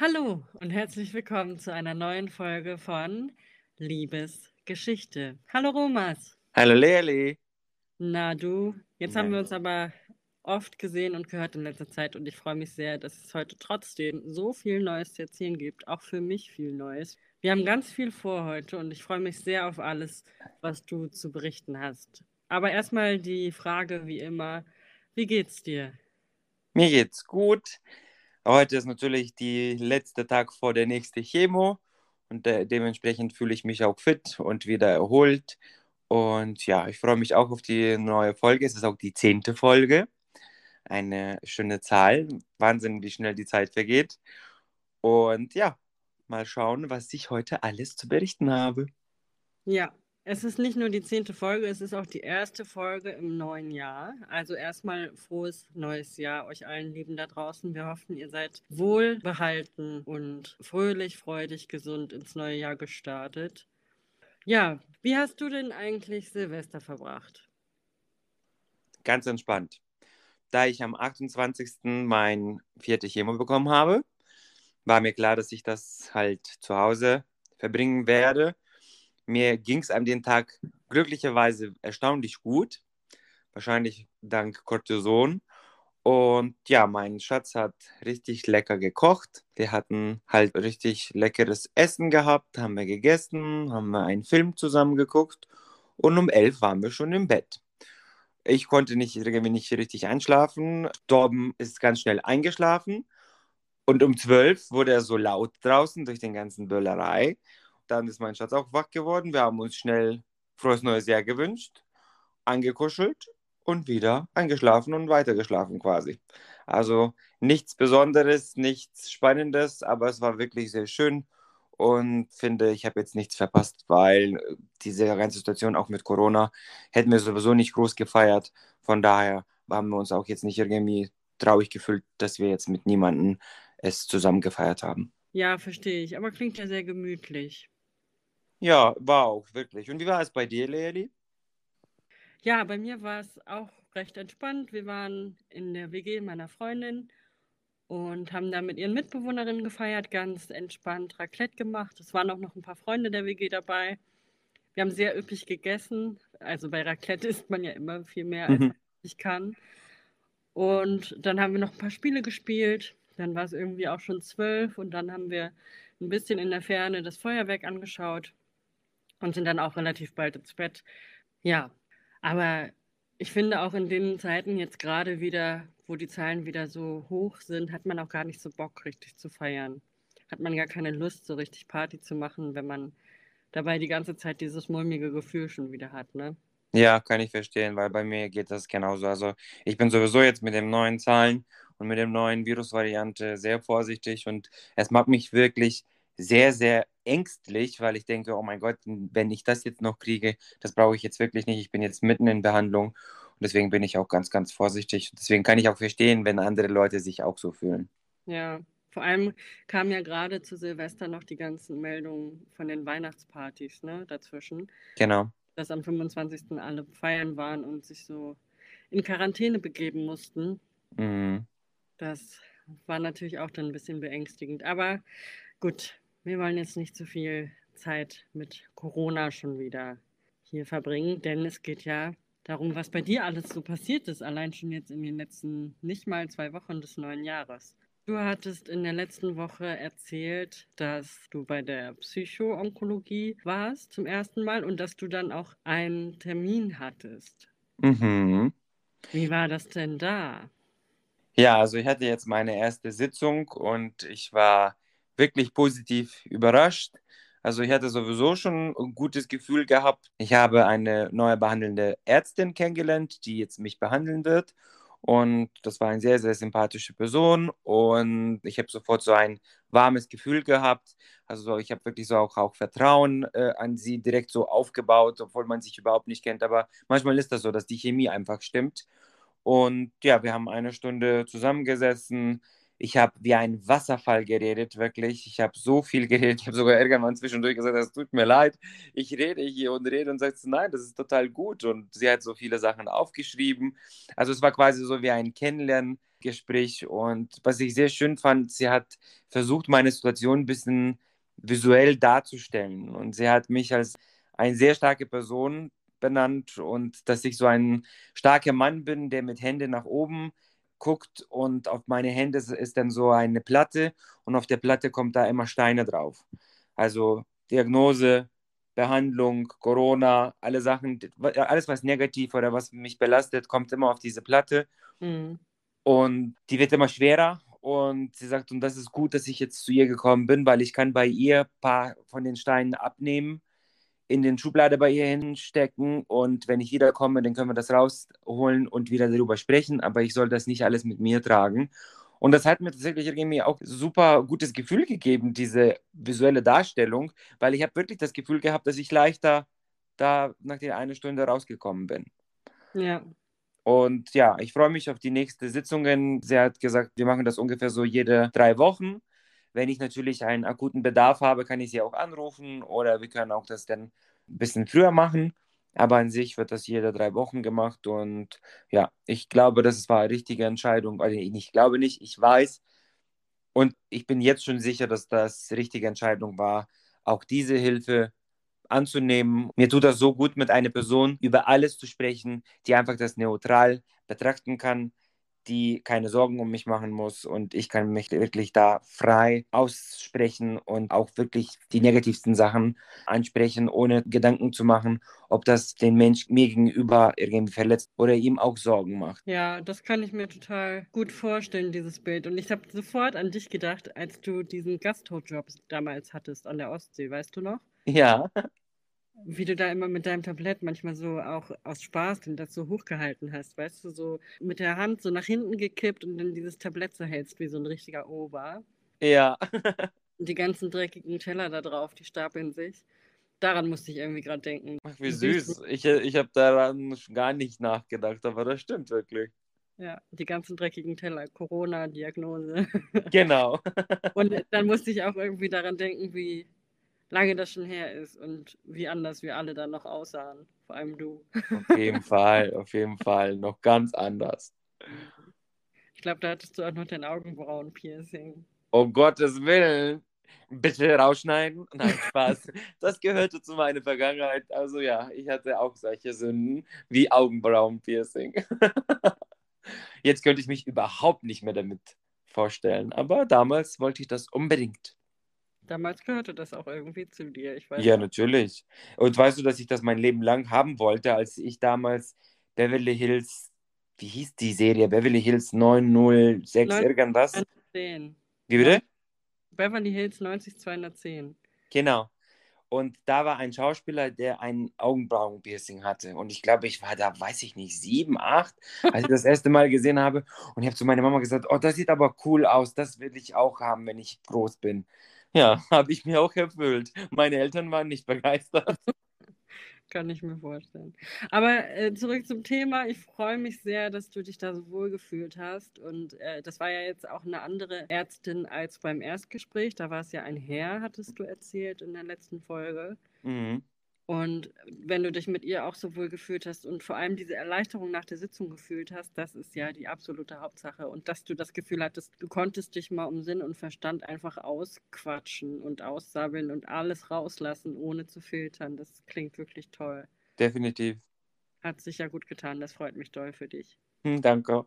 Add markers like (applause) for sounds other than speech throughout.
Hallo und herzlich willkommen zu einer neuen Folge von Liebesgeschichte. Hallo Romas. Hallo Leerli. Na du, jetzt haben Na. wir uns aber oft gesehen und gehört in letzter Zeit und ich freue mich sehr, dass es heute trotzdem so viel Neues zu erzählen gibt, auch für mich viel Neues. Wir haben ganz viel vor heute und ich freue mich sehr auf alles, was du zu berichten hast. Aber erstmal die Frage wie immer, wie geht's dir? Mir geht's gut. Heute ist natürlich der letzte Tag vor der nächsten Chemo und de dementsprechend fühle ich mich auch fit und wieder erholt. Und ja, ich freue mich auch auf die neue Folge. Es ist auch die zehnte Folge. Eine schöne Zahl. Wahnsinn, wie schnell die Zeit vergeht. Und ja, mal schauen, was ich heute alles zu berichten habe. Ja, es ist nicht nur die zehnte Folge, es ist auch die erste Folge im neuen Jahr. Also erstmal frohes neues Jahr euch allen Lieben da draußen. Wir hoffen, ihr seid wohlbehalten und fröhlich, freudig, gesund ins neue Jahr gestartet. Ja, wie hast du denn eigentlich Silvester verbracht? Ganz entspannt. Da ich am 28. mein vierte Chemo bekommen habe, war mir klar, dass ich das halt zu Hause verbringen werde. Mir ging es an dem Tag glücklicherweise erstaunlich gut. Wahrscheinlich dank Cortison. Und ja, mein Schatz hat richtig lecker gekocht. Wir hatten halt richtig leckeres Essen gehabt, haben wir gegessen, haben wir einen Film zusammen geguckt und um elf waren wir schon im Bett. Ich konnte nicht, irgendwie nicht richtig einschlafen. Torben ist ganz schnell eingeschlafen und um zwölf wurde er so laut draußen durch den ganzen Böllerei. Dann ist mein Schatz auch wach geworden. Wir haben uns schnell frohes neues Jahr gewünscht, angekuschelt und wieder eingeschlafen und weitergeschlafen quasi. Also nichts Besonderes, nichts Spannendes, aber es war wirklich sehr schön und finde, ich habe jetzt nichts verpasst, weil diese ganze Situation auch mit Corona hätten wir sowieso nicht groß gefeiert. Von daher haben wir uns auch jetzt nicht irgendwie traurig gefühlt, dass wir jetzt mit niemandem es zusammen gefeiert haben. Ja, verstehe ich, aber klingt ja sehr gemütlich. Ja, war auch wirklich. Und wie war es bei dir, Leili? Ja, bei mir war es auch recht entspannt. Wir waren in der WG meiner Freundin und haben da mit ihren Mitbewohnerinnen gefeiert, ganz entspannt Raclette gemacht. Es waren auch noch ein paar Freunde der WG dabei. Wir haben sehr üppig gegessen. Also bei Raclette (laughs) isst man ja immer viel mehr, als Mhm. ich kann. Und dann haben wir noch ein paar Spiele gespielt. Dann war es irgendwie auch schon zwölf und dann haben wir ein bisschen in der Ferne das Feuerwerk angeschaut und sind dann auch relativ bald ins Bett. Ja, aber ich finde auch in den Zeiten jetzt gerade wieder, wo die Zahlen wieder so hoch sind, hat man auch gar nicht so Bock, richtig zu feiern. Hat man gar keine Lust, so richtig Party zu machen, wenn man dabei die ganze Zeit dieses mulmige Gefühl schon wieder hat, ne? Ja, kann ich verstehen, weil bei mir geht das genauso. Also ich bin sowieso jetzt mit den neuen Zahlen und mit der neuen Virusvariante sehr vorsichtig und es macht mich wirklich sehr, sehr ängstlich, weil ich denke, oh mein Gott, wenn ich das jetzt noch kriege, das brauche ich jetzt wirklich nicht. Ich bin jetzt mitten in Behandlung und deswegen bin ich auch ganz, ganz vorsichtig. Deswegen kann ich auch verstehen, wenn andere Leute sich auch so fühlen. Ja, vor allem kamen ja gerade zu Silvester noch die ganzen Meldungen von den Weihnachtspartys, ne, dazwischen, Genau. dass am 25. alle feiern waren und sich so in Quarantäne begeben mussten. Mhm. Das war natürlich auch dann ein bisschen beängstigend. Aber gut, wir wollen jetzt nicht zu viel Zeit mit Corona schon wieder hier verbringen, denn es geht ja darum, was bei dir alles so passiert ist, allein schon jetzt in den letzten nicht mal zwei Wochen des neuen Jahres. Du hattest in der letzten Woche erzählt, dass du bei der Psychoonkologie warst zum ersten Mal und dass du dann auch einen Termin hattest. Mhm. Wie war das denn da? Ja, also ich hatte jetzt meine erste Sitzung und ich war wirklich positiv überrascht. Also ich hatte sowieso schon ein gutes Gefühl gehabt. Ich habe eine neue behandelnde Ärztin kennengelernt, die jetzt mich behandeln wird. Und das war eine sehr, sehr sympathische Person. Und ich habe sofort so ein warmes Gefühl gehabt. Also ich habe wirklich so auch, auch Vertrauen äh, an sie direkt so aufgebaut, obwohl man sich überhaupt nicht kennt. Aber manchmal ist das so, dass die Chemie einfach stimmt. Und ja, wir haben eine Stunde zusammengesessen. Ich habe wie ein Wasserfall geredet, wirklich. Ich habe so viel geredet. Ich habe sogar irgendwann zwischendurch gesagt, es tut mir leid. Ich rede hier und rede und sagt, nein, das ist total gut. Und sie hat so viele Sachen aufgeschrieben. Also es war quasi so wie ein Kennenlerngespräch. Und was ich sehr schön fand, sie hat versucht, meine Situation ein bisschen visuell darzustellen. Und sie hat mich als eine sehr starke Person benannt und dass ich so ein starker Mann bin, der mit Händen nach oben guckt und auf meine Hände ist dann so eine Platte und auf der Platte kommt da immer Steine drauf. Also Diagnose, Behandlung, Corona, alle Sachen, alles was negativ oder was mich belastet, kommt immer auf diese Platte. Mhm. Und die wird immer schwerer und sie sagt, und das ist gut, dass ich jetzt zu ihr gekommen bin, weil ich kann bei ihr ein paar von den Steinen abnehmen in den Schublade bei ihr hinstecken und wenn ich wiederkomme, dann können wir das rausholen und wieder darüber sprechen, aber ich soll das nicht alles mit mir tragen. Und das hat mir tatsächlich irgendwie auch super gutes Gefühl gegeben, diese visuelle Darstellung, weil ich habe wirklich das Gefühl gehabt, dass ich leichter da nach der einen Stunde rausgekommen bin. Ja. Und ja, ich freue mich auf die nächste Sitzungen. Sie hat gesagt, wir machen das ungefähr so jede drei Wochen. Wenn ich natürlich einen akuten Bedarf habe, kann ich sie auch anrufen oder wir können auch das dann ein bisschen früher machen. Aber an sich wird das jede drei Wochen gemacht und ja, ich glaube, das war eine richtige Entscheidung. Also ich glaube nicht, ich weiß und ich bin jetzt schon sicher, dass das die richtige Entscheidung war, auch diese Hilfe anzunehmen. Mir tut das so gut, mit einer Person über alles zu sprechen, die einfach das neutral betrachten kann, die keine Sorgen um mich machen muss und ich kann mich wirklich da frei aussprechen und auch wirklich die negativsten Sachen ansprechen, ohne Gedanken zu machen, ob das den Mensch mir gegenüber irgendwie verletzt oder ihm auch Sorgen macht. Ja, das kann ich mir total gut vorstellen, dieses Bild. Und ich habe sofort an dich gedacht, als du diesen Gasthochjob damals hattest an der Ostsee, weißt du noch? Ja. Wie du da immer mit deinem Tablett manchmal so auch aus Spaß denn das so hochgehalten hast, weißt du, so mit der Hand so nach hinten gekippt und dann dieses Tablett so hältst wie so ein richtiger Ober. Ja. und die ganzen dreckigen Teller da drauf, die stapeln sich. Daran musste ich irgendwie gerade denken. Ach, wie süß. Ich, ich habe daran gar nicht nachgedacht, aber das stimmt wirklich. Ja, die ganzen dreckigen Teller, Corona-Diagnose. Genau. (laughs) und dann musste ich auch irgendwie daran denken, wie lange das schon her ist und wie anders wir alle dann noch aussahen. Vor allem du. Auf jeden (laughs) Fall, auf jeden Fall. Noch ganz anders. Ich glaube, da hattest du auch noch dein Augenbrauen-Piercing. Um Gottes Willen. Bitte rausschneiden. Nein, (laughs) Spaß. Das gehörte zu meiner Vergangenheit. Also ja, ich hatte auch solche Sünden wie Augenbrauen-Piercing. (laughs) Jetzt könnte ich mich überhaupt nicht mehr damit vorstellen. Aber damals wollte ich das unbedingt. Damals gehörte das auch irgendwie zu dir, ich weiß Ja, noch. natürlich. Und weißt du, dass ich das mein Leben lang haben wollte, als ich damals Beverly Hills, wie hieß die Serie? Beverly Hills 906 9, irgendwas? 210. Wie bitte? Beverly Hills 90210. Genau. Und da war ein Schauspieler, der ein Augenbrauenpiercing hatte. Und ich glaube, ich war da, weiß ich nicht, sieben, acht, als ich das (laughs) erste Mal gesehen habe. Und ich habe zu meiner Mama gesagt, oh, das sieht aber cool aus. Das will ich auch haben, wenn ich groß bin. Ja, (laughs) habe ich mir auch erfüllt. Meine Eltern waren nicht begeistert. (laughs) Kann ich mir vorstellen. Aber äh, zurück zum Thema. Ich freue mich sehr, dass du dich da so wohl gefühlt hast. Und äh, das war ja jetzt auch eine andere Ärztin als beim Erstgespräch. Da war es ja ein Herr, hattest du erzählt in der letzten Folge. Mhm. Und wenn du dich mit ihr auch so wohl gefühlt hast und vor allem diese Erleichterung nach der Sitzung gefühlt hast, das ist ja die absolute Hauptsache. Und dass du das Gefühl hattest, du konntest dich mal um Sinn und Verstand einfach ausquatschen und aussabbeln und alles rauslassen, ohne zu filtern, das klingt wirklich toll. Definitiv. Hat sich ja gut getan, das freut mich doll für dich. Hm, danke.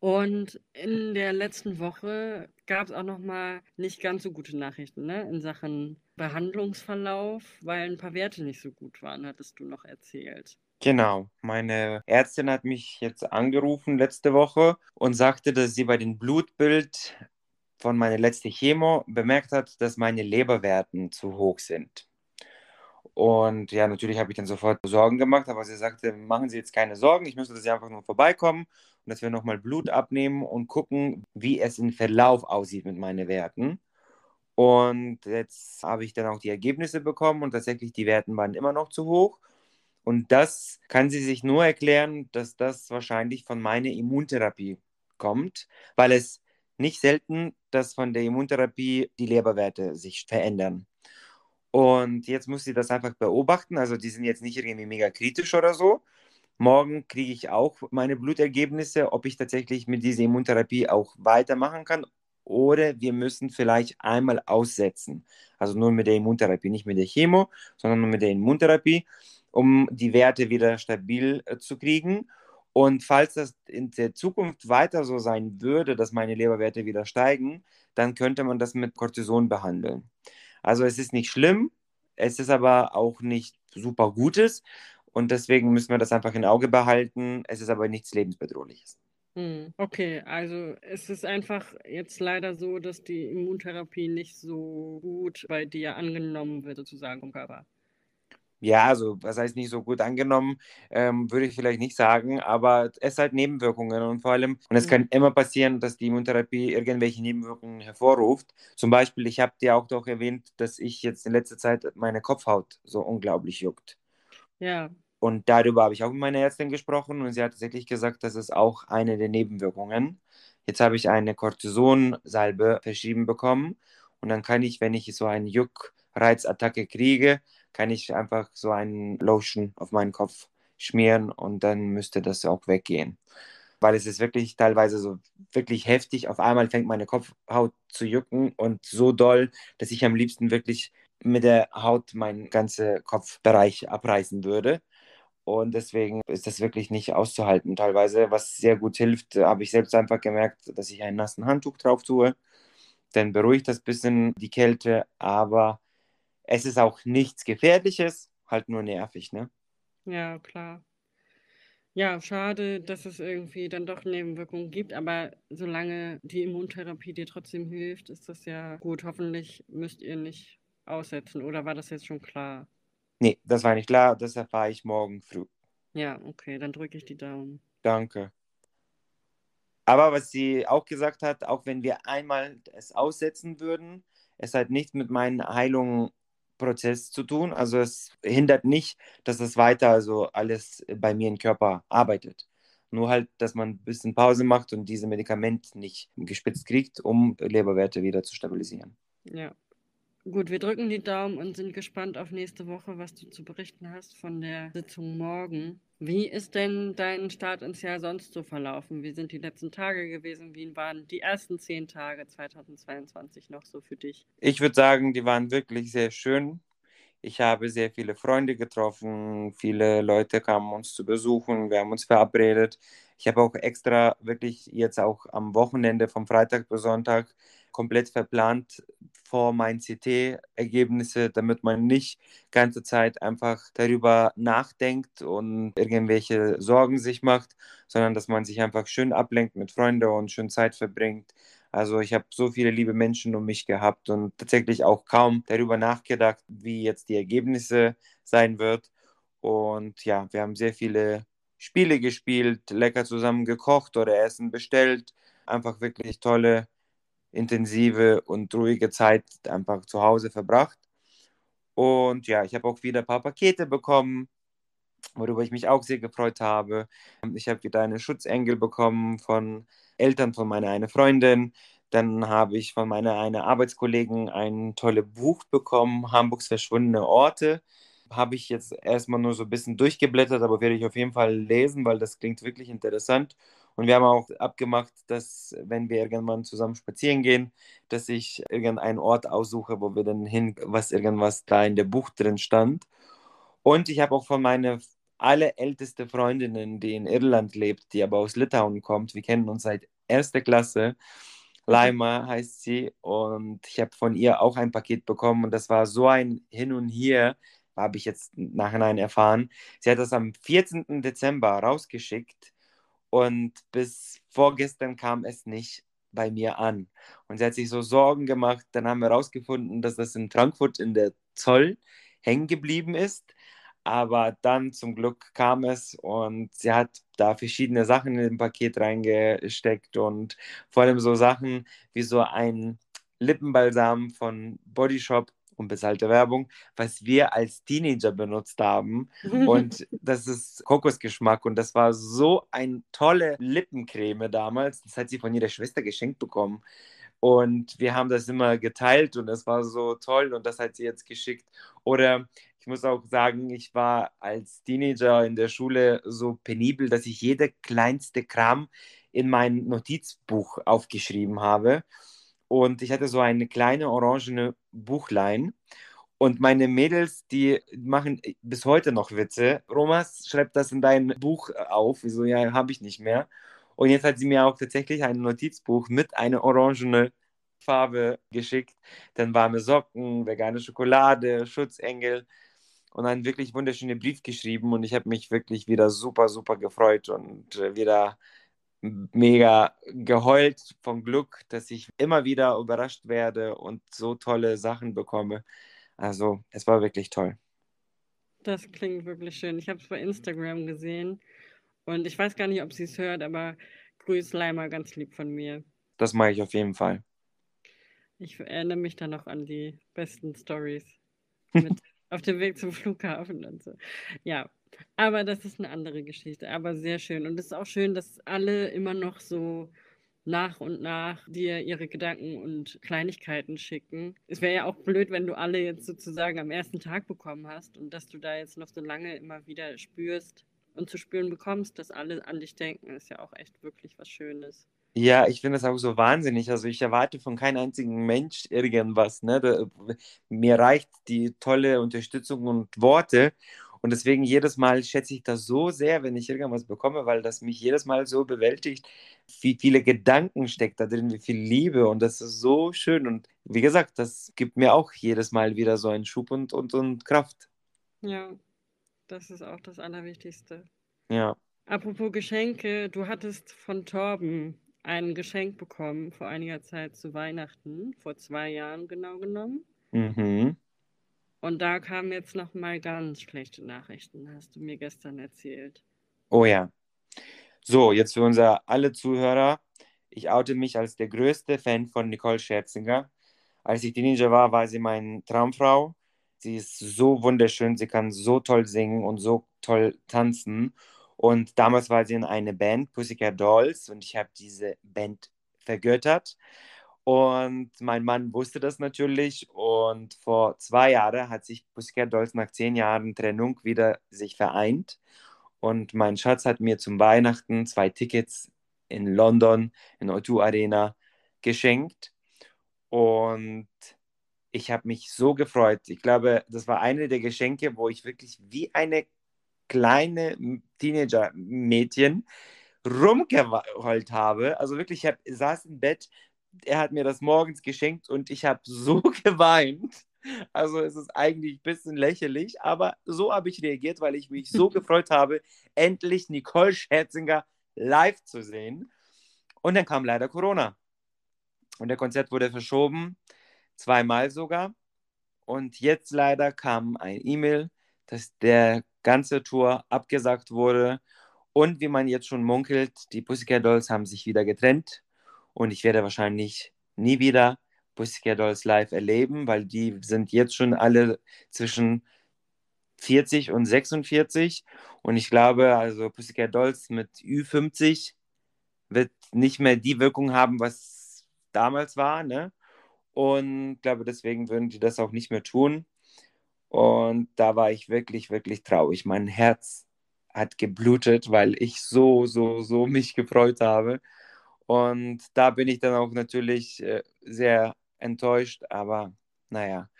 Und in der letzten Woche gab es auch noch mal nicht ganz so gute Nachrichten ne? in Sachen Behandlungsverlauf, weil ein paar Werte nicht so gut waren, hattest du noch erzählt. Genau, meine Ärztin hat mich jetzt angerufen letzte Woche und sagte, dass sie bei dem Blutbild von meiner letzten Chemo bemerkt hat, dass meine Leberwerten zu hoch sind. Und ja, natürlich habe ich dann sofort Sorgen gemacht, aber sie sagte, machen Sie jetzt keine Sorgen, ich möchte, dass Sie einfach nur vorbeikommen und dass wir nochmal Blut abnehmen und gucken, wie es im Verlauf aussieht mit meinen Werten. Und jetzt habe ich dann auch die Ergebnisse bekommen und tatsächlich die Werten waren immer noch zu hoch. Und das kann sie sich nur erklären, dass das wahrscheinlich von meiner Immuntherapie kommt, weil es nicht selten, dass von der Immuntherapie die Leberwerte sich verändern. Und jetzt muss sie das einfach beobachten. Also die sind jetzt nicht irgendwie mega kritisch oder so. Morgen kriege ich auch meine Blutergebnisse, ob ich tatsächlich mit dieser Immuntherapie auch weitermachen kann. Oder wir müssen vielleicht einmal aussetzen. Also nur mit der Immuntherapie, nicht mit der Chemo, sondern nur mit der Immuntherapie, um die Werte wieder stabil äh, zu kriegen. Und falls das in der Zukunft weiter so sein würde, dass meine Leberwerte wieder steigen, dann könnte man das mit Cortison behandeln. Also es ist nicht schlimm, es ist aber auch nicht super Gutes und deswegen müssen wir das einfach im Auge behalten. Es ist aber nichts lebensbedrohliches. Hm, okay, also es ist einfach jetzt leider so, dass die Immuntherapie nicht so gut bei dir angenommen wird, sozusagen im Körper. Ja, also was heißt nicht so gut angenommen, ähm, würde ich vielleicht nicht sagen, aber es hat Nebenwirkungen und vor allem, und es mhm. kann immer passieren, dass die Immuntherapie irgendwelche Nebenwirkungen hervorruft. Zum Beispiel, ich habe dir auch doch erwähnt, dass ich jetzt in letzter Zeit meine Kopfhaut so unglaublich juckt. Ja. Und darüber habe ich auch mit meiner Ärztin gesprochen und sie hat tatsächlich gesagt, das ist auch eine der Nebenwirkungen. Jetzt habe ich eine Cortisonsalbe verschrieben bekommen und dann kann ich, wenn ich so eine Juckreizattacke kriege, kann ich einfach so einen Lotion auf meinen Kopf schmieren und dann müsste das auch weggehen. Weil es ist wirklich teilweise so wirklich heftig. Auf einmal fängt meine Kopfhaut zu jucken und so doll, dass ich am liebsten wirklich mit der Haut meinen ganzen Kopfbereich abreißen würde. Und deswegen ist das wirklich nicht auszuhalten. Teilweise, was sehr gut hilft, habe ich selbst einfach gemerkt, dass ich einen nassen Handtuch drauf tue. Dann beruhigt das ein bisschen die Kälte, aber es ist auch nichts Gefährliches, halt nur nervig, ne? Ja, klar. Ja, schade, dass es irgendwie dann doch Nebenwirkungen gibt, aber solange die Immuntherapie dir trotzdem hilft, ist das ja gut. Hoffentlich müsst ihr nicht aussetzen, oder war das jetzt schon klar? Nee, das war nicht klar, das erfahre ich morgen früh. Ja, okay, dann drücke ich die Daumen. Danke. Aber was sie auch gesagt hat, auch wenn wir einmal es aussetzen würden, es hat nichts mit meinen Heilungen Prozess zu tun. Also es hindert nicht, dass es weiter also alles bei mir im Körper arbeitet. Nur halt, dass man ein bisschen Pause macht und diese Medikament nicht gespitzt kriegt, um Leberwerte wieder zu stabilisieren. Ja. Gut, wir drücken die Daumen und sind gespannt auf nächste Woche, was du zu berichten hast von der Sitzung morgen. Wie ist denn dein Start ins Jahr sonst so verlaufen? Wie sind die letzten Tage gewesen? Wie waren die ersten zehn Tage 2022 noch so für dich? Ich würde sagen, die waren wirklich sehr schön. Ich habe sehr viele Freunde getroffen, viele Leute kamen uns zu besuchen, wir haben uns verabredet. Ich habe auch extra wirklich jetzt auch am Wochenende vom Freitag bis Sonntag komplett verplant vor meinen CT-Ergebnisse, damit man nicht ganze Zeit einfach darüber nachdenkt und irgendwelche Sorgen sich macht, sondern dass man sich einfach schön ablenkt mit Freunden und schön Zeit verbringt. Also ich habe so viele liebe Menschen um mich gehabt und tatsächlich auch kaum darüber nachgedacht, wie jetzt die Ergebnisse sein wird. Und ja, wir haben sehr viele Spiele gespielt, lecker zusammen gekocht oder Essen bestellt. Einfach wirklich tolle intensive und ruhige Zeit einfach zu Hause verbracht. Und ja, ich habe auch wieder ein paar Pakete bekommen, worüber ich mich auch sehr gefreut habe. Ich habe wieder eine Schutzengel bekommen von Eltern von meiner eine Freundin. Dann habe ich von meiner eine Arbeitskollegen ein tolles Buch bekommen, Hamburgs verschwundene Orte. Habe ich jetzt erstmal nur so ein bisschen durchgeblättert, aber werde ich auf jeden Fall lesen, weil das klingt wirklich interessant. Und wir haben auch abgemacht, dass wenn wir irgendwann zusammen spazieren gehen, dass ich irgendeinen Ort aussuche, wo wir dann hin, was irgendwas da in der Buch drin stand. Und ich habe auch von meiner allerälteste Freundin, die in Irland lebt, die aber aus Litauen kommt. Wir kennen uns seit erster Klasse. Laima heißt sie. Und ich habe von ihr auch ein Paket bekommen. Und das war so ein Hin und Her, habe ich jetzt nachhinein erfahren. Sie hat das am 14. Dezember rausgeschickt und bis vorgestern kam es nicht bei mir an. Und sie hat sich so Sorgen gemacht. Dann haben wir herausgefunden, dass das in Frankfurt in der Zoll hängen geblieben ist. Aber dann zum Glück kam es und sie hat da verschiedene Sachen in dem Paket reingesteckt und vor allem so Sachen wie so ein Lippenbalsam von Body Shop unbezahlte Werbung, was wir als Teenager benutzt haben. Und (laughs) das ist Kokosgeschmack und das war so eine tolle Lippencreme damals. Das hat sie von ihrer Schwester geschenkt bekommen. Und wir haben das immer geteilt und das war so toll und das hat sie jetzt geschickt. Oder ich muss auch sagen, ich war als Teenager in der Schule so penibel, dass ich jede kleinste Kram in mein Notizbuch aufgeschrieben habe. Und ich hatte so eine kleine orangene Buchlein. Und meine Mädels, die machen bis heute noch Witze. Romas, schreib das in dein Buch auf. Wieso, ja, habe ich nicht mehr. Und jetzt hat sie mir auch tatsächlich ein Notizbuch mit einer orangenen Farbe geschickt. Dann warme Socken, vegane Schokolade, Schutzengel und einen wirklich wunderschönen Brief geschrieben. Und ich habe mich wirklich wieder super, super gefreut und äh, wieder mega geheult vom Glück, dass ich immer wieder überrascht werde und so tolle Sachen bekomme. Also es war wirklich toll. Das klingt wirklich schön. Ich habe es bei Instagram gesehen und ich weiß gar nicht, ob sie es hört, aber grüß Leimer ganz lieb von mir. Das mache ich auf jeden Fall. Ich erinnere mich dann noch an die besten Stories (laughs) auf dem Weg zum Flughafen und so. Ja, aber das ist eine andere Geschichte, aber sehr schön. Und es ist auch schön, dass alle immer noch so nach und nach dir ihre Gedanken und Kleinigkeiten schicken. Es wäre ja auch blöd, wenn du alle jetzt sozusagen am ersten Tag bekommen hast und dass du da jetzt noch so lange immer wieder spürst und zu spüren bekommst, dass alle an dich denken, ist ja auch echt wirklich was Schönes. Ja, ich finde das auch so wahnsinnig. Also ich erwarte von keinem einzigen Mensch irgendwas. Ne? Da, mir reicht die tolle Unterstützung und Worte. Und deswegen jedes Mal schätze ich das so sehr, wenn ich irgendwas bekomme, weil das mich jedes Mal so bewältigt, wie viele Gedanken steckt da drin, wie viel Liebe und das ist so schön. Und wie gesagt, das gibt mir auch jedes Mal wieder so einen Schub und, und, und Kraft. Ja, das ist auch das Allerwichtigste. Ja. Apropos Geschenke, du hattest von Torben ein Geschenk bekommen vor einiger Zeit zu Weihnachten, vor zwei Jahren genau genommen. Mhm. Und da kamen jetzt noch mal ganz schlechte Nachrichten, hast du mir gestern erzählt. Oh ja. So, jetzt für unsere alle Zuhörer. Ich oute mich als der größte Fan von Nicole Scherzinger. Als ich Teenager war, war sie meine Traumfrau. Sie ist so wunderschön, sie kann so toll singen und so toll tanzen. Und damals war sie in einer Band, Pussycat Dolls, und ich habe diese Band vergöttert. Und mein Mann wusste das natürlich. Und vor zwei Jahren hat sich Pussycat Dolls nach zehn Jahren Trennung wieder sich vereint. Und mein Schatz hat mir zum Weihnachten zwei Tickets in London, in O2 Arena, geschenkt. Und ich habe mich so gefreut. Ich glaube, das war eine der Geschenke, wo ich wirklich wie eine kleine Teenager-Mädchen rumgeheult habe. Also wirklich, ich hab, saß im Bett er hat mir das morgens geschenkt und ich habe so (laughs) geweint. Also es ist eigentlich ein bisschen lächerlich, aber so habe ich reagiert, weil ich mich so (laughs) gefreut habe, endlich Nicole Scherzinger live zu sehen. Und dann kam leider Corona. Und der Konzert wurde verschoben, zweimal sogar. Und jetzt leider kam ein E-Mail, dass der ganze Tour abgesagt wurde. Und wie man jetzt schon munkelt, die Pussycat Dolls haben sich wieder getrennt und ich werde wahrscheinlich nie wieder Pussycat Dolls live erleben, weil die sind jetzt schon alle zwischen 40 und 46 und ich glaube, also Pussycat Dolls mit Ü50 wird nicht mehr die Wirkung haben, was damals war, ne? Und ich glaube, deswegen würden die das auch nicht mehr tun. Und da war ich wirklich, wirklich traurig. Mein Herz hat geblutet, weil ich so, so, so mich gefreut habe. Und da bin ich dann auch natürlich äh, sehr enttäuscht, aber naja,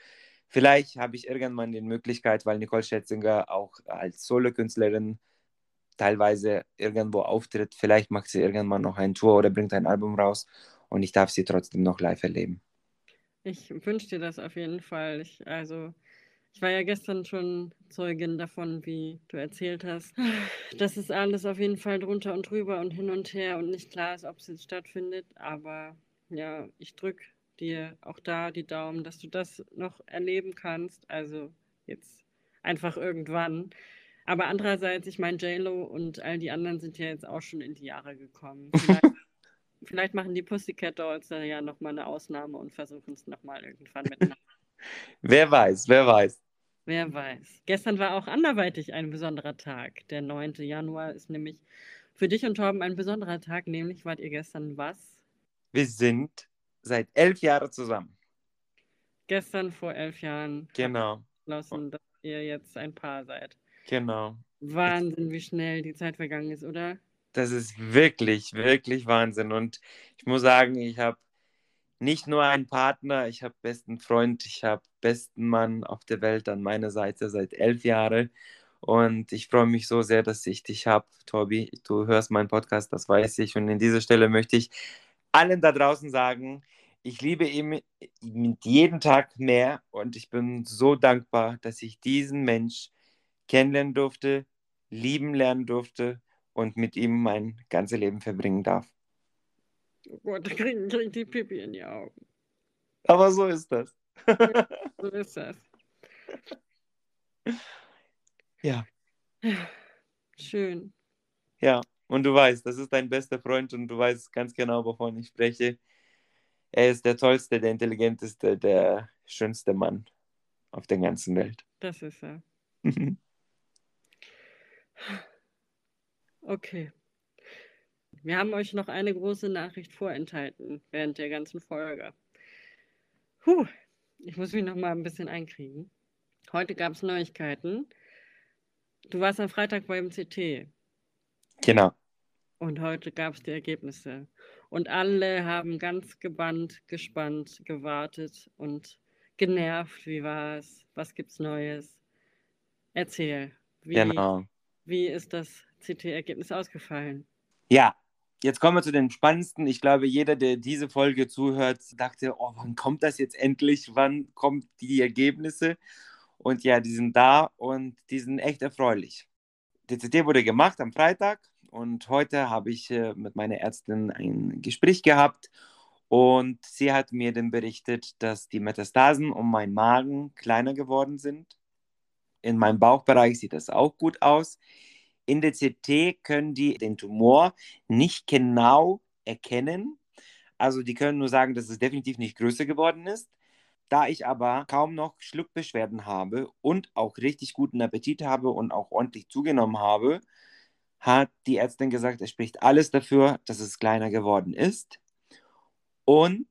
vielleicht habe ich irgendwann die Möglichkeit, weil Nicole Schätzinger auch als Solokünstlerin teilweise irgendwo auftritt, vielleicht macht sie irgendwann noch ein Tour oder bringt ein Album raus und ich darf sie trotzdem noch live erleben. Ich wünsche dir das auf jeden Fall. Ich, also ich war ja gestern schon Zeugin davon, wie du erzählt hast. Das ist alles auf jeden Fall drunter und drüber und hin und her und nicht klar ist, ob es jetzt stattfindet. Aber ja, ich drücke dir auch da die Daumen, dass du das noch erleben kannst. Also jetzt einfach irgendwann. Aber andererseits, ich meine, JLo und all die anderen sind ja jetzt auch schon in die Jahre gekommen. (laughs) Vielleicht, vielleicht machen die Pussycat Dolls da ja nochmal eine Ausnahme und versuchen es nochmal irgendwann miteinander. Wer weiß, wer weiß. Wer weiß. Gestern war auch anderweitig ein besonderer Tag. Der 9. Januar ist nämlich für dich und Torben ein besonderer Tag. Nämlich wart ihr gestern was? Wir sind seit elf Jahren zusammen. Gestern vor elf Jahren Genau, beschlossen, dass ihr jetzt ein Paar seid. genau. Wahnsinn, wie schnell die Zeit vergangen ist, oder? Das ist wirklich, wirklich Wahnsinn. Und ich muss sagen, ich habe nicht nur einen Partner, ich habe besten Freund, ich habe besten Mann auf der Welt an meiner Seite seit elf Jahren. Und ich freue mich so sehr, dass ich dich habe, Tobi. Du hörst meinen Podcast, das weiß ich. Und an dieser Stelle möchte ich allen da draußen sagen, ich liebe ihn mit jedem Tag mehr und ich bin so dankbar, dass ich diesen Mensch kennenlernen durfte, lieben lernen durfte und mit ihm mein ganzes Leben verbringen darf. Oh Gott, (laughs) da kriegen krieg die Pipi in die Augen. Aber so ist das. So ist das. (laughs) ja, Schön. ja. Und du weißt, das ist dein bester Freund und du weißt ganz genau, wovon ich spreche. Er ist der tollste, der intelligenteste, der schönste Mann auf der ganzen Welt. Das ist er. (laughs) Okay. Wir haben euch noch eine große Nachricht vorenthalten während der ganzen Folge. Puh, ich muss mich noch mal ein bisschen einkriegen. Heute gab es Neuigkeiten. Du warst am Freitag beim CT genau. und heute gab es die Ergebnisse. Und alle haben ganz gebannt, gespannt, gewartet und genervt. Wie war es? Was gibt's Neues? Erzähl. Wie, Genau. wie ist das CT-Ergebnis ausgefallen? Ja, jetzt kommen wir zu den spannendsten. Ich glaube, jeder, der diese Folge zuhört, dachte, oh, wann kommt das jetzt endlich? Wann kommen die Ergebnisse? Und ja, die sind da und die sind echt erfreulich. Die CT wurde gemacht am Freitag und heute habe ich äh, mit meiner Ärztin ein Gespräch gehabt und sie hat mir dann berichtet, dass die Metastasen um meinen Magen kleiner geworden sind. In meinem Bauchbereich sieht das auch gut aus. In der CT können die den Tumor nicht genau erkennen. Also die können nur sagen, dass es definitiv nicht größer geworden ist. Da ich aber kaum noch Schluckbeschwerden habe und auch richtig guten Appetit habe und auch ordentlich zugenommen habe, hat die Ärztin gesagt, es spricht alles dafür, dass es kleiner geworden ist. Und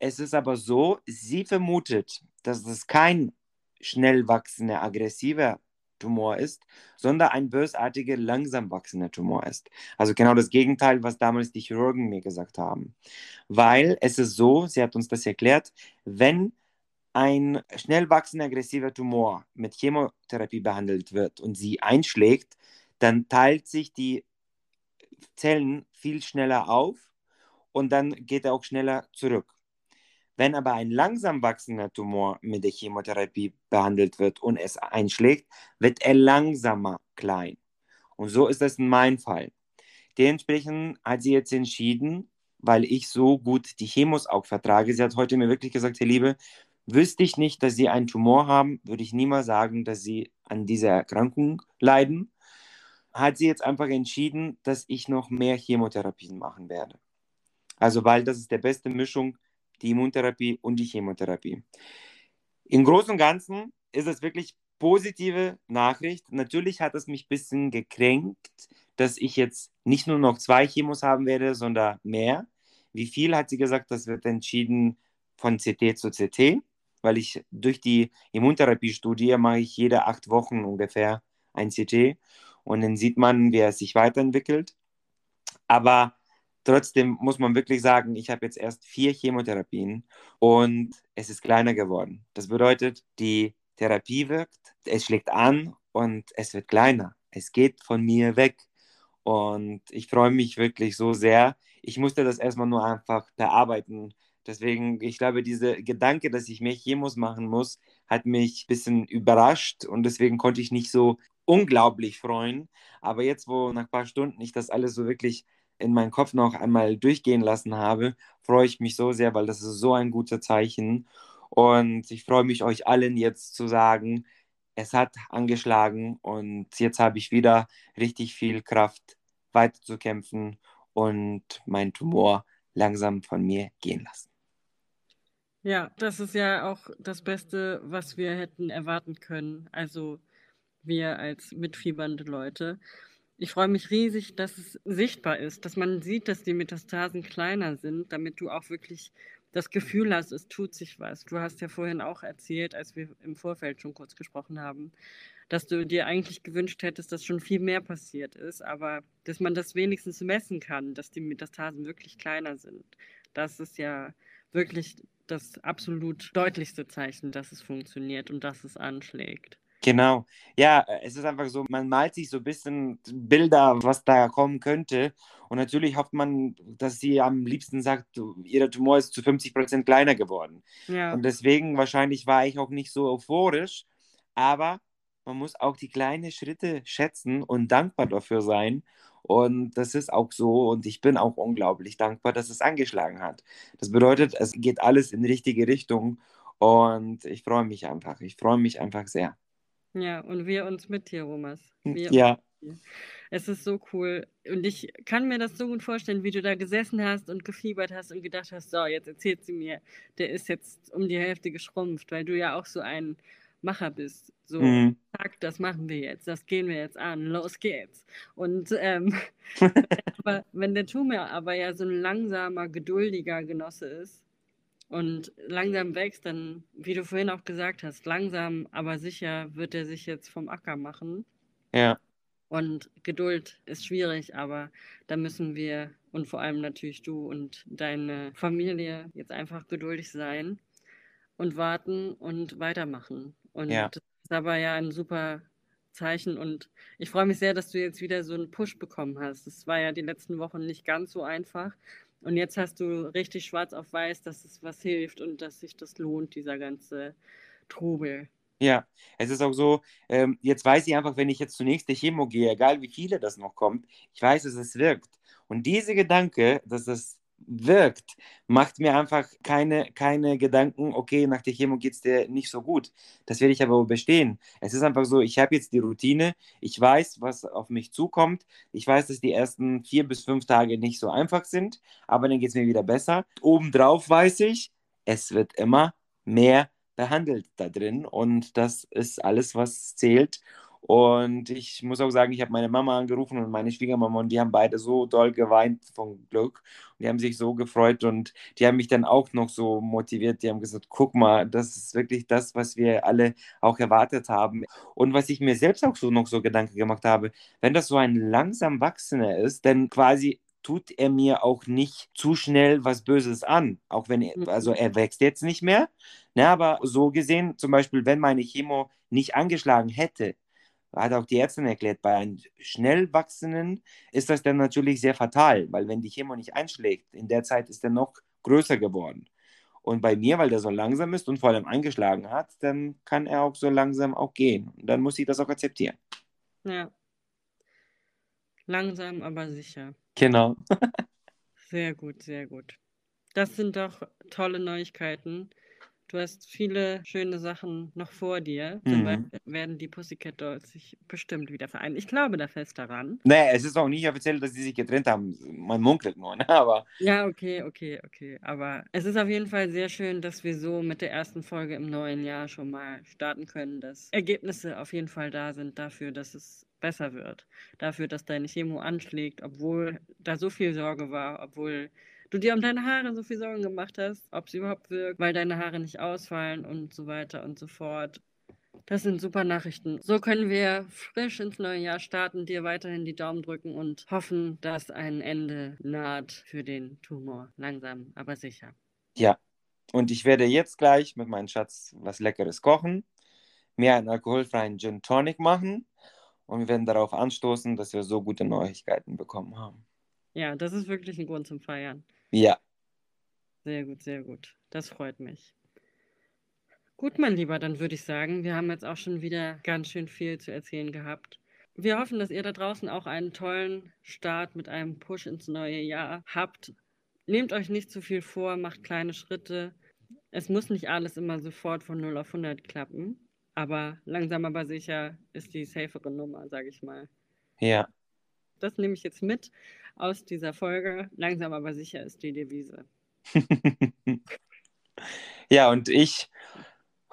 es ist aber so, sie vermutet, dass es kein schnell wachsender, aggressiver Tumor ist, sondern ein bösartiger, langsam wachsender Tumor ist. Also genau das Gegenteil, was damals die Chirurgen mir gesagt haben. Weil es ist so, sie hat uns das erklärt, wenn ein schnell wachsender, aggressiver Tumor mit Chemotherapie behandelt wird und sie einschlägt, dann teilt sich die Zellen viel schneller auf und dann geht er auch schneller zurück. Wenn aber ein langsam wachsender Tumor mit der Chemotherapie behandelt wird und es einschlägt, wird er langsamer klein. Und so ist das in meinem Fall. Dementsprechend hat sie jetzt entschieden, weil ich so gut die Chemos auch vertrage, sie hat heute mir wirklich gesagt, Herr Liebe, wüsste ich nicht, dass Sie einen Tumor haben, würde ich niemals sagen, dass Sie an dieser Erkrankung leiden. Hat sie jetzt einfach entschieden, dass ich noch mehr Chemotherapien machen werde. Also, weil das ist der beste Mischung, die Immuntherapie und die Chemotherapie. Im Großen und Ganzen ist es wirklich positive Nachricht. Natürlich hat es mich ein bisschen gekränkt, dass ich jetzt nicht nur noch zwei Chemos haben werde, sondern mehr. Wie viel hat sie gesagt, das wird entschieden von CT zu CT, weil ich durch die Immuntherapiestudie mache ich jede acht Wochen ungefähr ein CT und dann sieht man, wie er sich weiterentwickelt. Aber trotzdem muss man wirklich sagen, ich habe jetzt erst vier Chemotherapien und es ist kleiner geworden. Das bedeutet, die Therapie wirkt, es schlägt an und es wird kleiner. Es geht von mir weg. Und ich freue mich wirklich so sehr. Ich musste das erstmal nur einfach bearbeiten. Deswegen, ich glaube, dieser Gedanke, dass ich mehr Chemos machen muss, hat mich ein bisschen überrascht und deswegen konnte ich nicht so unglaublich freuen. Aber jetzt, wo nach ein paar Stunden ich das alles so wirklich in meinen Kopf noch einmal durchgehen lassen habe, freue ich mich so sehr, weil das ist so ein guter Zeichen. Und ich freue mich, euch allen jetzt zu sagen, es hat angeschlagen und jetzt habe ich wieder richtig viel Kraft weiterzukämpfen und meinen Tumor langsam von mir gehen lassen. Ja, das ist ja auch das Beste, was wir hätten erwarten können. Also wir als mitfiebernde Leute. Ich freue mich riesig, dass es sichtbar ist, dass man sieht, dass die Metastasen kleiner sind, damit du auch wirklich das Gefühl hast, es tut sich was. Du hast ja vorhin auch erzählt, als wir im Vorfeld schon kurz gesprochen haben, dass du dir eigentlich gewünscht hättest, dass schon viel mehr passiert ist, aber dass man das wenigstens messen kann, dass die Metastasen wirklich kleiner sind. Das ist ja wirklich das absolut deutlichste Zeichen, dass es funktioniert und dass es anschlägt. Genau. Ja, äh, es ist einfach so, man malt sich so ein bisschen Bilder, was da kommen könnte. Und natürlich hofft man, dass sie am liebsten sagt, ihre Tumor ist zu 50 Prozent kleiner geworden. Ja. Und deswegen wahrscheinlich war ich auch nicht so euphorisch. Aber man muss auch die kleinen Schritte schätzen und dankbar dafür sein. Und das ist auch so. Und ich bin auch unglaublich dankbar, dass es angeschlagen hat. Das bedeutet, es geht alles in die richtige Richtung. Und ich freue mich einfach. Ich freue mich einfach sehr. Ja, und wir uns mit dir, Romas. Hm, wir ja. Es ist so cool. Und ich kann mir das so gut vorstellen, wie du da gesessen hast und gefiebert hast und gedacht hast, so, jetzt erzählt sie mir, der ist jetzt um die Hälfte geschrumpft, weil du ja auch so ein Macher bist. So, mhm. das machen wir jetzt, das gehen wir jetzt an, los geht's. Und ähm, (laughs) aber wenn der Tumor aber ja so ein langsamer, geduldiger Genosse ist, und langsam wächst, dann, wie du vorhin auch gesagt hast, langsam, aber sicher wird er sich jetzt vom Acker machen. Ja. Und Geduld ist schwierig, aber da müssen wir und vor allem natürlich du und deine Familie jetzt einfach geduldig sein und warten und weitermachen. Und ja. das ist aber ja ein super Zeichen und ich freue mich sehr, dass du jetzt wieder so einen Push bekommen hast. Es war ja die letzten Wochen nicht ganz so einfach, und jetzt hast du richtig schwarz auf weiß, dass es was hilft und dass sich das lohnt, dieser ganze Trubel. Ja, es ist auch so, ähm, jetzt weiß ich einfach, wenn ich jetzt zunächst der Chemo gehe, egal wie viele das noch kommt, ich weiß, dass es wirkt. Und dieser Gedanke, dass es wirkt, macht mir einfach keine, keine Gedanken, okay, nach der Chemo geht es dir nicht so gut. Das werde ich aber überstehen. Es ist einfach so, ich habe jetzt die Routine, ich weiß, was auf mich zukommt. Ich weiß, dass die ersten vier bis fünf Tage nicht so einfach sind, aber dann geht es mir wieder besser. Obendrauf weiß ich, es wird immer mehr behandelt da drin und das ist alles, was zählt. Und ich muss auch sagen, ich habe meine Mama angerufen und meine Schwiegermama und die haben beide so doll geweint vom Glück. Und die haben sich so gefreut und die haben mich dann auch noch so motiviert. Die haben gesagt, guck mal, das ist wirklich das, was wir alle auch erwartet haben. Und was ich mir selbst auch so noch so Gedanken gemacht habe, wenn das so ein langsam Wachsender ist, dann quasi tut er mir auch nicht zu schnell was Böses an. Auch wenn er, mhm. also er wächst jetzt nicht mehr. Ne, aber so gesehen, zum Beispiel, wenn meine Chemo nicht angeschlagen hätte, hat auch die Ärztin erklärt, bei einem schnell wachsenden ist das dann natürlich sehr fatal, weil wenn die Chemo nicht einschlägt, in der Zeit ist er noch größer geworden. Und bei mir, weil der so langsam ist und vor allem eingeschlagen hat, dann kann er auch so langsam auch gehen. Und dann muss ich das auch akzeptieren. Ja. Langsam, aber sicher. Genau. (laughs) sehr gut, sehr gut. Das sind doch tolle Neuigkeiten. Du hast viele schöne Sachen noch vor dir. Zum mhm. Beispiel werden die Pussycat Dolls sich bestimmt wieder vereinen. Ich glaube da fest daran. Nee, es ist auch nicht offiziell, dass sie sich getrennt haben. Man munkelt nur, ne? aber. Ja, okay, okay, okay. Aber es ist auf jeden Fall sehr schön, dass wir so mit der ersten Folge im neuen Jahr schon mal starten können, dass Ergebnisse auf jeden Fall da sind dafür, dass es besser wird. Dafür, dass deine Chemo anschlägt, obwohl da so viel Sorge war, obwohl du dir um deine Haare so viel Sorgen gemacht hast, ob sie überhaupt wirkt, weil deine Haare nicht ausfallen und so weiter und so fort. Das sind super Nachrichten. So können wir frisch ins neue Jahr starten, dir weiterhin die Daumen drücken und hoffen, dass ein Ende naht für den Tumor. Langsam, aber sicher. Ja, und ich werde jetzt gleich mit meinem Schatz was Leckeres kochen, mir einen alkoholfreien Gin Tonic machen und wir werden darauf anstoßen, dass wir so gute Neuigkeiten bekommen haben. Ja, das ist wirklich ein Grund zum Feiern. Ja. Sehr gut, sehr gut. Das freut mich. Gut, mein Lieber, dann würde ich sagen, wir haben jetzt auch schon wieder ganz schön viel zu erzählen gehabt. Wir hoffen, dass ihr da draußen auch einen tollen Start mit einem Push ins neue Jahr habt. Nehmt euch nicht zu viel vor, macht kleine Schritte. Es muss nicht alles immer sofort von 0 auf 100 klappen, aber langsam aber sicher ist die safere Nummer, sage ich mal. Ja. Das nehme ich jetzt mit aus dieser Folge. Langsam aber sicher ist die Devise. (laughs) Ja, und ich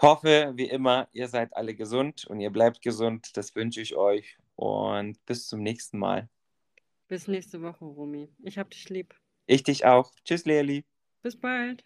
hoffe, wie immer, ihr seid alle gesund und ihr bleibt gesund. Das wünsche ich euch. Und bis zum nächsten Mal. Bis nächste Woche, Romy. Ich hab dich lieb. Ich dich auch. Tschüss, Leli. Bis bald.